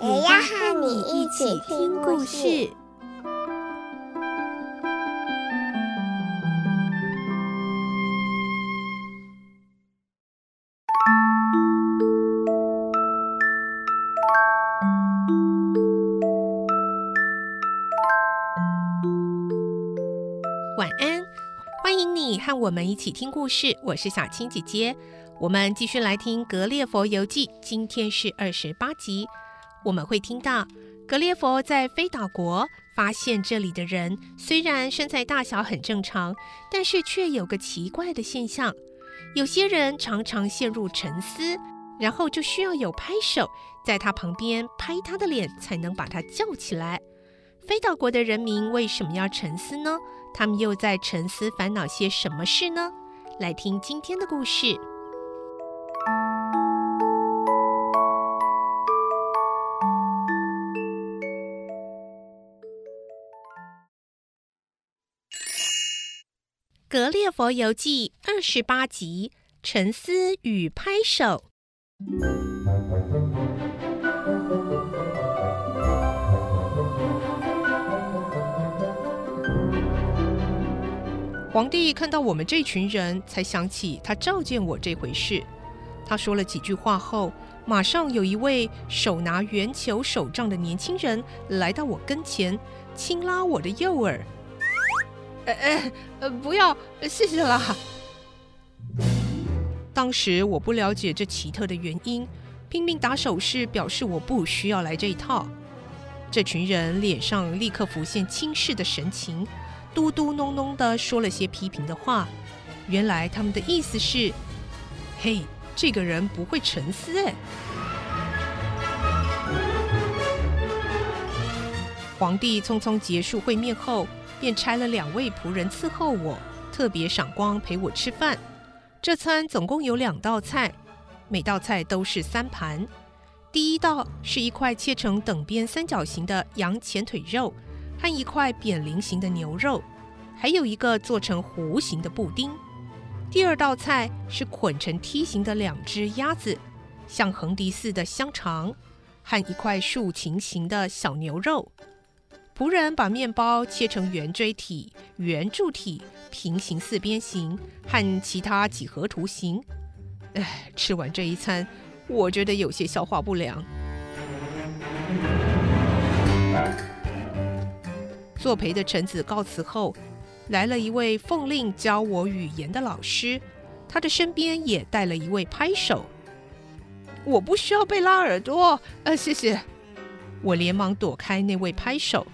也要和你一起听故事。晚安，欢迎你和我们一起听故事。我是小青姐姐，我们继续来听《格列佛游记》，今天是二十八集。我们会听到格列佛在飞岛国发现，这里的人虽然身材大小很正常，但是却有个奇怪的现象：有些人常常陷入沉思，然后就需要有拍手在他旁边拍他的脸，才能把他叫起来。飞岛国的人民为什么要沉思呢？他们又在沉思烦恼些什么事呢？来听今天的故事，《佛游记》二十八集：沉思与拍手。皇帝看到我们这群人，才想起他召见我这回事。他说了几句话后，马上有一位手拿圆球手杖的年轻人来到我跟前，轻拉我的右耳。呃呃，不要，谢谢啦。当时我不了解这奇特的原因，拼命打手势表示我不需要来这一套。这群人脸上立刻浮现轻视的神情。嘟嘟噥噥地说了些批评的话，原来他们的意思是：“嘿，这个人不会沉思。”哎，皇帝匆匆结束会面后，便差了两位仆人伺候我，特别赏光陪我吃饭。这餐总共有两道菜，每道菜都是三盘。第一道是一块切成等边三角形的羊前腿肉。和一块扁菱形的牛肉，还有一个做成弧形的布丁。第二道菜是捆成梯形的两只鸭子，像横笛似的香肠，和一块竖琴形的小牛肉。仆人把面包切成圆锥体、圆柱体、平行四边形和其他几何图形。唉，吃完这一餐，我觉得有些消化不良。作陪的臣子告辞后，来了一位奉令教我语言的老师，他的身边也带了一位拍手。我不需要被拉耳朵，呃，谢谢。我连忙躲开那位拍手。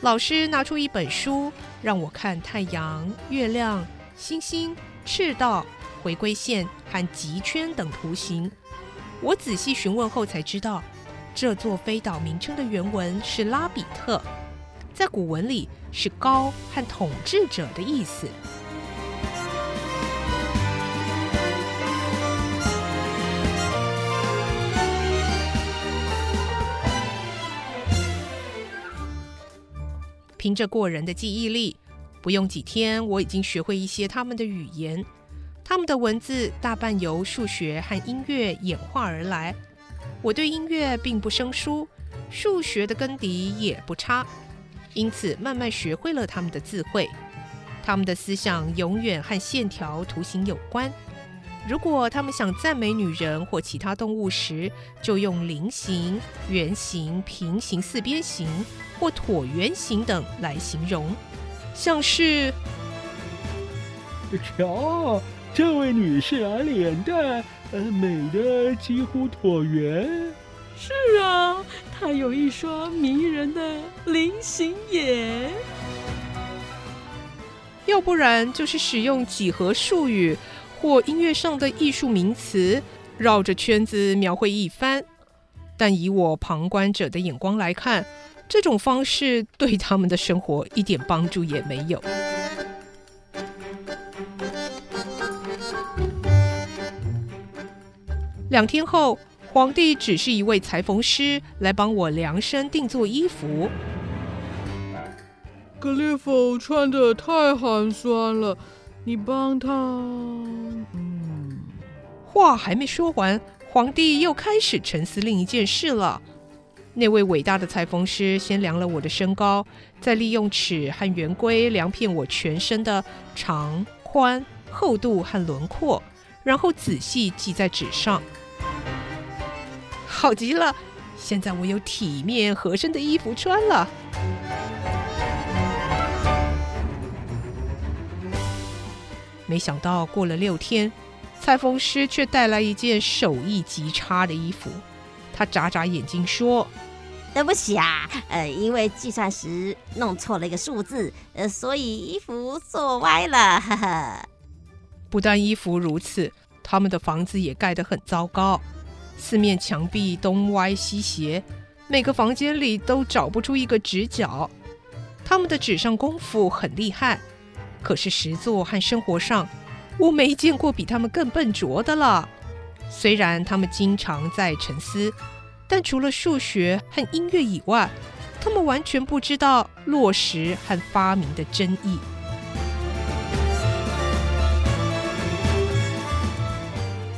老师拿出一本书，让我看太阳、月亮、星星、赤道、回归线和极圈等图形。我仔细询问后才知道，这座飞岛名称的原文是拉比特。在古文里是“高”和“统治者”的意思。凭着过人的记忆力，不用几天，我已经学会一些他们的语言。他们的文字大半由数学和音乐演化而来。我对音乐并不生疏，数学的根底也不差。因此，慢慢学会了他们的智慧。他们的思想永远和线条、图形有关。如果他们想赞美女人或其他动物时，就用菱形、圆形、平行四边形或椭圆形等来形容。像是，瞧，这位女士啊，脸蛋呃美的几乎椭圆。是啊，她有一双迷人的菱形眼。要不然就是使用几何术语或音乐上的艺术名词，绕着圈子描绘一番。但以我旁观者的眼光来看，这种方式对他们的生活一点帮助也没有。两天后，皇帝只是一位裁缝师来帮我量身定做衣服。格列佛穿的太寒酸了，你帮他。嗯，话还没说完，皇帝又开始沉思另一件事了。那位伟大的裁缝师先量了我的身高，再利用尺和圆规量遍我全身的长、宽、厚度和轮廓，然后仔细记在纸上。好极了，现在我有体面合身的衣服穿了。没想到过了六天，裁缝师却带来一件手艺极差的衣服。他眨眨眼睛说：“对不起啊，呃，因为计算时弄错了一个数字，呃，所以衣服做歪了。呵呵。”不但衣服如此，他们的房子也盖得很糟糕。四面墙壁东歪西斜，每个房间里都找不出一个直角。他们的纸上功夫很厉害，可是实作和生活上，我没见过比他们更笨拙的了。虽然他们经常在沉思，但除了数学和音乐以外，他们完全不知道落实和发明的真意。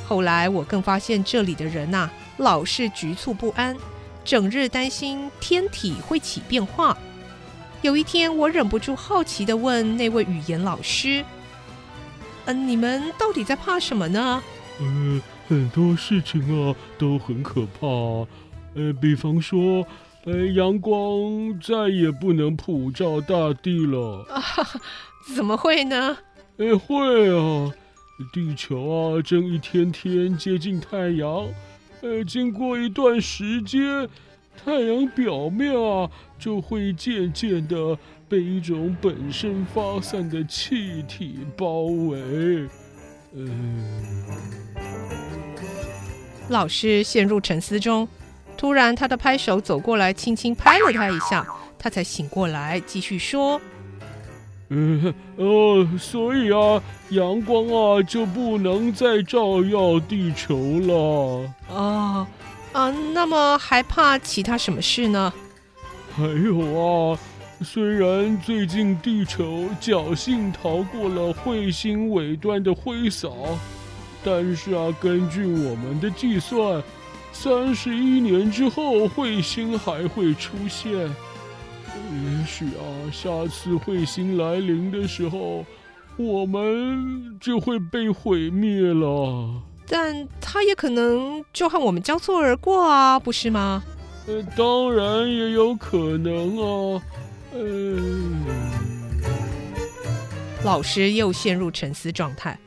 后来我更发现，这里的人呐、老是局促不安，整日担心天体会起变化。有一天，我忍不住好奇地问那位语言老师：“嗯、你们到底在怕什么呢？”“嗯，很多事情啊都很可怕，呃，比方说，呃，阳光再也不能普照大地了。”“啊，怎么会呢？”“呃，会啊。”地球啊，正一天天接近太阳，呃，经过一段时间，太阳表面啊，就会渐渐的被一种本身发散的气体包围。嗯，老师陷入沉思中，突然他的拍手走过来，轻轻拍了他一下，他才醒过来，继续说。呃，哦，所以啊，阳光啊就不能再照耀地球了。哦，啊，那么还怕其他什么事呢？还有啊，虽然最近地球侥幸逃过了彗星尾端的挥扫，但是啊，根据我们的计算，三十一年之后彗星还会出现。也许啊，下次彗星来临的时候，我们就会被毁灭了。但它也可能就和我们交错而过啊，不是吗？呃，当然也有可能啊。呃，老师又陷入沉思状态。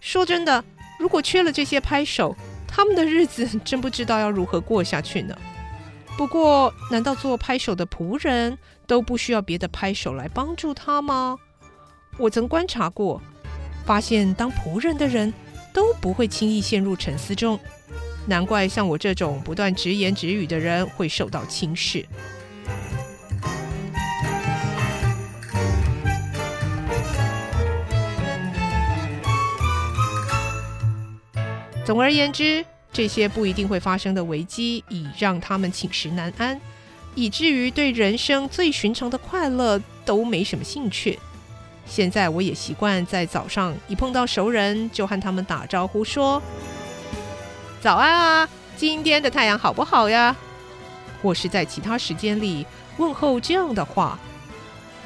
说真的，如果缺了这些拍手，他们的日子 真不知道要如何过下去呢。不过，难道做拍手的仆人都不需要别的拍手来帮助他吗？我曾观察过，发现当仆人的人都不会轻易陷入沉思中。难怪像我这种不断直言直语的人会受到轻视。总而言之。这些不一定会发生的危机，已让他们寝食难安，以至于对人生最寻常的快乐都没什么兴趣。现在我也习惯在早上一碰到熟人，就和他们打招呼说：“早安啊，今天的太阳好不好呀？”或是在其他时间里问候这样的话。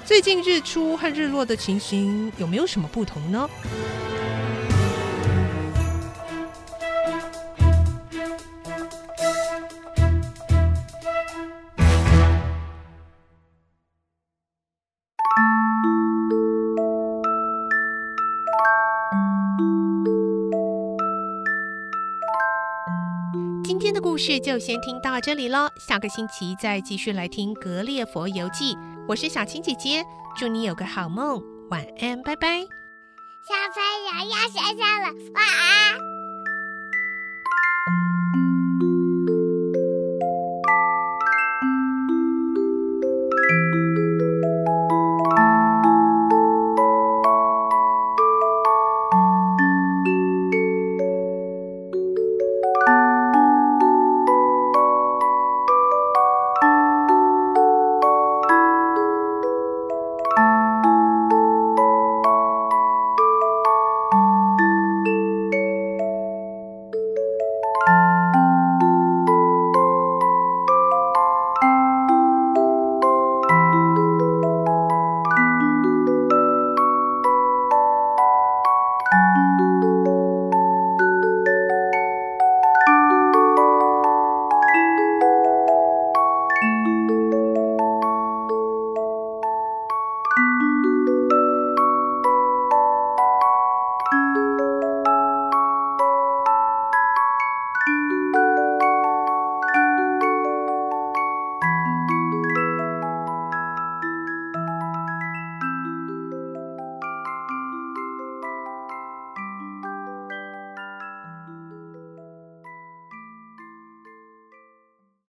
最近日出和日落的情形有没有什么不同呢？今天的故事就先听到这里了，下个星期再继续来听《格列佛游记》。我是小青姐姐，祝你有个好梦，晚安，拜拜。小朋友要睡觉了，晚安。